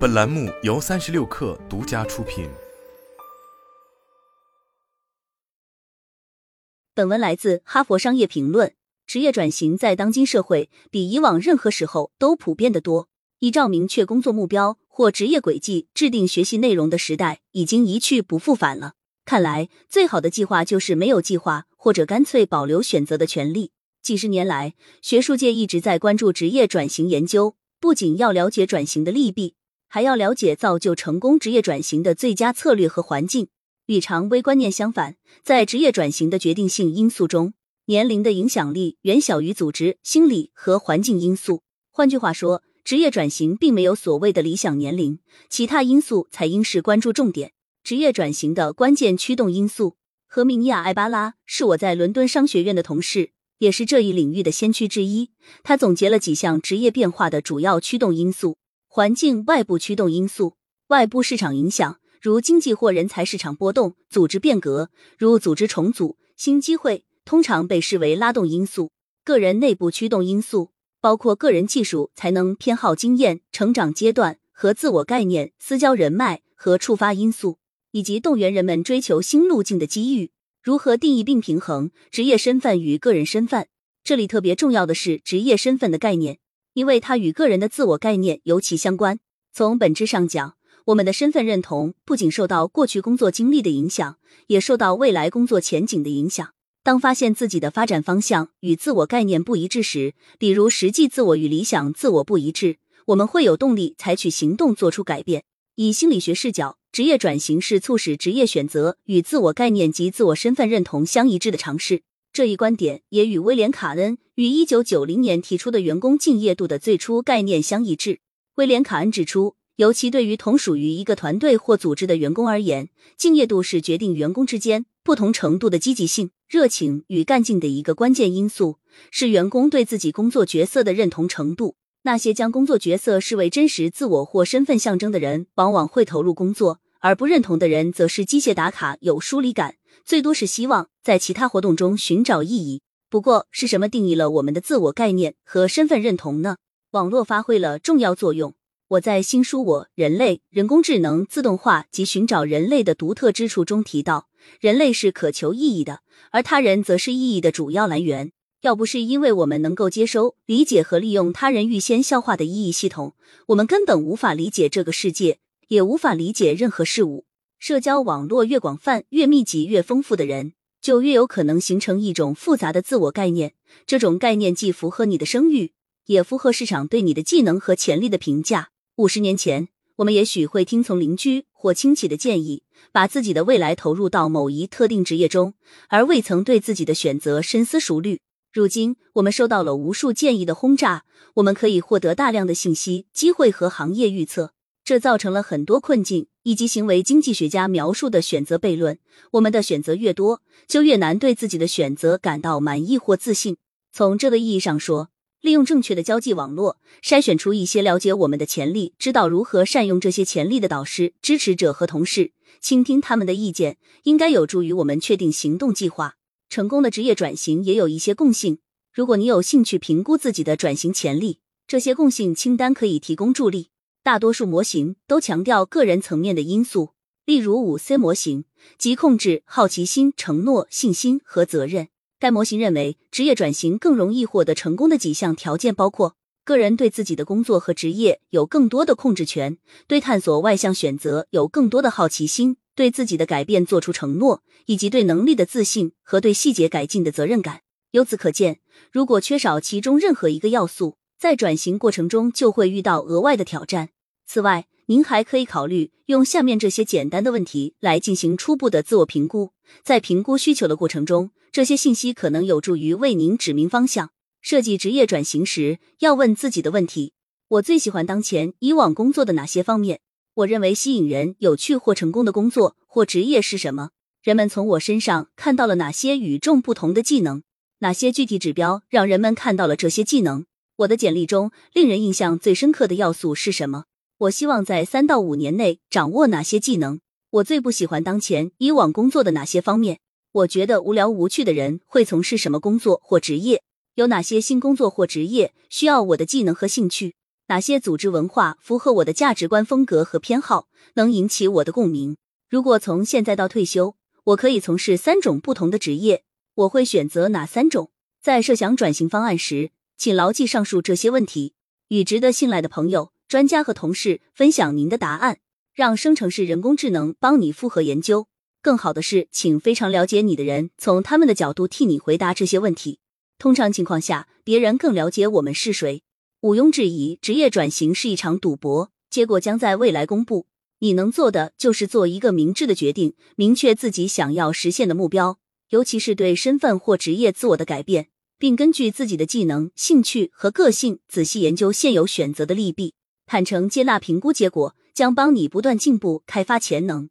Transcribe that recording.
本栏目由三十六氪独家出品。本文来自《哈佛商业评论》。职业转型在当今社会比以往任何时候都普遍的多。依照明确工作目标或职业轨迹制定学习内容的时代已经一去不复返了。看来，最好的计划就是没有计划，或者干脆保留选择的权利。几十年来，学术界一直在关注职业转型研究，不仅要了解转型的利弊，还要了解造就成功职业转型的最佳策略和环境。与常规观念相反，在职业转型的决定性因素中，年龄的影响力远小于组织、心理和环境因素。换句话说，职业转型并没有所谓的理想年龄，其他因素才应是关注重点。职业转型的关键驱动因素，何明亚·艾巴拉是我在伦敦商学院的同事。也是这一领域的先驱之一。他总结了几项职业变化的主要驱动因素：环境外部驱动因素，外部市场影响，如经济或人才市场波动；组织变革，如组织重组、新机会，通常被视为拉动因素；个人内部驱动因素，包括个人技术、才能、偏好、经验、成长阶段和自我概念、私交人脉和触发因素，以及动员人们追求新路径的机遇。如何定义并平衡职业身份与个人身份？这里特别重要的是职业身份的概念，因为它与个人的自我概念尤其相关。从本质上讲，我们的身份认同不仅受到过去工作经历的影响，也受到未来工作前景的影响。当发现自己的发展方向与自我概念不一致时，比如实际自我与理想自我不一致，我们会有动力采取行动，做出改变。以心理学视角。职业转型是促使职业选择与自我概念及自我身份认同相一致的尝试。这一观点也与威廉·卡恩于一九九零年提出的员工敬业度的最初概念相一致。威廉·卡恩指出，尤其对于同属于一个团队或组织的员工而言，敬业度是决定员工之间不同程度的积极性、热情与干劲的一个关键因素，是员工对自己工作角色的认同程度。那些将工作角色视为真实自我或身份象征的人，往往会投入工作；而不认同的人，则是机械打卡、有疏离感，最多是希望在其他活动中寻找意义。不过，是什么定义了我们的自我概念和身份认同呢？网络发挥了重要作用。我在新书《我、人类、人工智能、自动化及寻找人类的独特之处》中提到，人类是渴求意义的，而他人则是意义的主要来源。要不是因为我们能够接收、理解和利用他人预先消化的意义系统，我们根本无法理解这个世界，也无法理解任何事物。社交网络越广泛、越密集、越丰富的人，就越有可能形成一种复杂的自我概念。这种概念既符合你的声誉，也符合市场对你的技能和潜力的评价。五十年前，我们也许会听从邻居或亲戚的建议，把自己的未来投入到某一特定职业中，而未曾对自己的选择深思熟虑。如今，我们收到了无数建议的轰炸，我们可以获得大量的信息、机会和行业预测，这造成了很多困境，以及行为经济学家描述的选择悖论。我们的选择越多，就越难对自己的选择感到满意或自信。从这个意义上说，利用正确的交际网络，筛选出一些了解我们的潜力、知道如何善用这些潜力的导师、支持者和同事，倾听他们的意见，应该有助于我们确定行动计划。成功的职业转型也有一些共性。如果你有兴趣评估自己的转型潜力，这些共性清单可以提供助力。大多数模型都强调个人层面的因素，例如五 C 模型，即控制、好奇心、承诺、信心和责任。该模型认为，职业转型更容易获得成功的几项条件包括：个人对自己的工作和职业有更多的控制权，对探索外向选择有更多的好奇心。对自己的改变做出承诺，以及对能力的自信和对细节改进的责任感。由此可见，如果缺少其中任何一个要素，在转型过程中就会遇到额外的挑战。此外，您还可以考虑用下面这些简单的问题来进行初步的自我评估。在评估需求的过程中，这些信息可能有助于为您指明方向。设计职业转型时，要问自己的问题：我最喜欢当前以往工作的哪些方面？我认为吸引人、有趣或成功的工作或职业是什么？人们从我身上看到了哪些与众不同的技能？哪些具体指标让人们看到了这些技能？我的简历中令人印象最深刻的要素是什么？我希望在三到五年内掌握哪些技能？我最不喜欢当前以往工作的哪些方面？我觉得无聊无趣的人会从事什么工作或职业？有哪些新工作或职业需要我的技能和兴趣？哪些组织文化符合我的价值观风格和偏好，能引起我的共鸣。如果从现在到退休，我可以从事三种不同的职业，我会选择哪三种？在设想转型方案时，请牢记上述这些问题，与值得信赖的朋友、专家和同事分享您的答案，让生成式人工智能帮你复核研究。更好的是，请非常了解你的人从他们的角度替你回答这些问题。通常情况下，别人更了解我们是谁。毋庸置疑，职业转型是一场赌博，结果将在未来公布。你能做的就是做一个明智的决定，明确自己想要实现的目标，尤其是对身份或职业自我的改变，并根据自己的技能、兴趣和个性仔细研究现有选择的利弊，坦诚接纳评估结果，将帮你不断进步、开发潜能。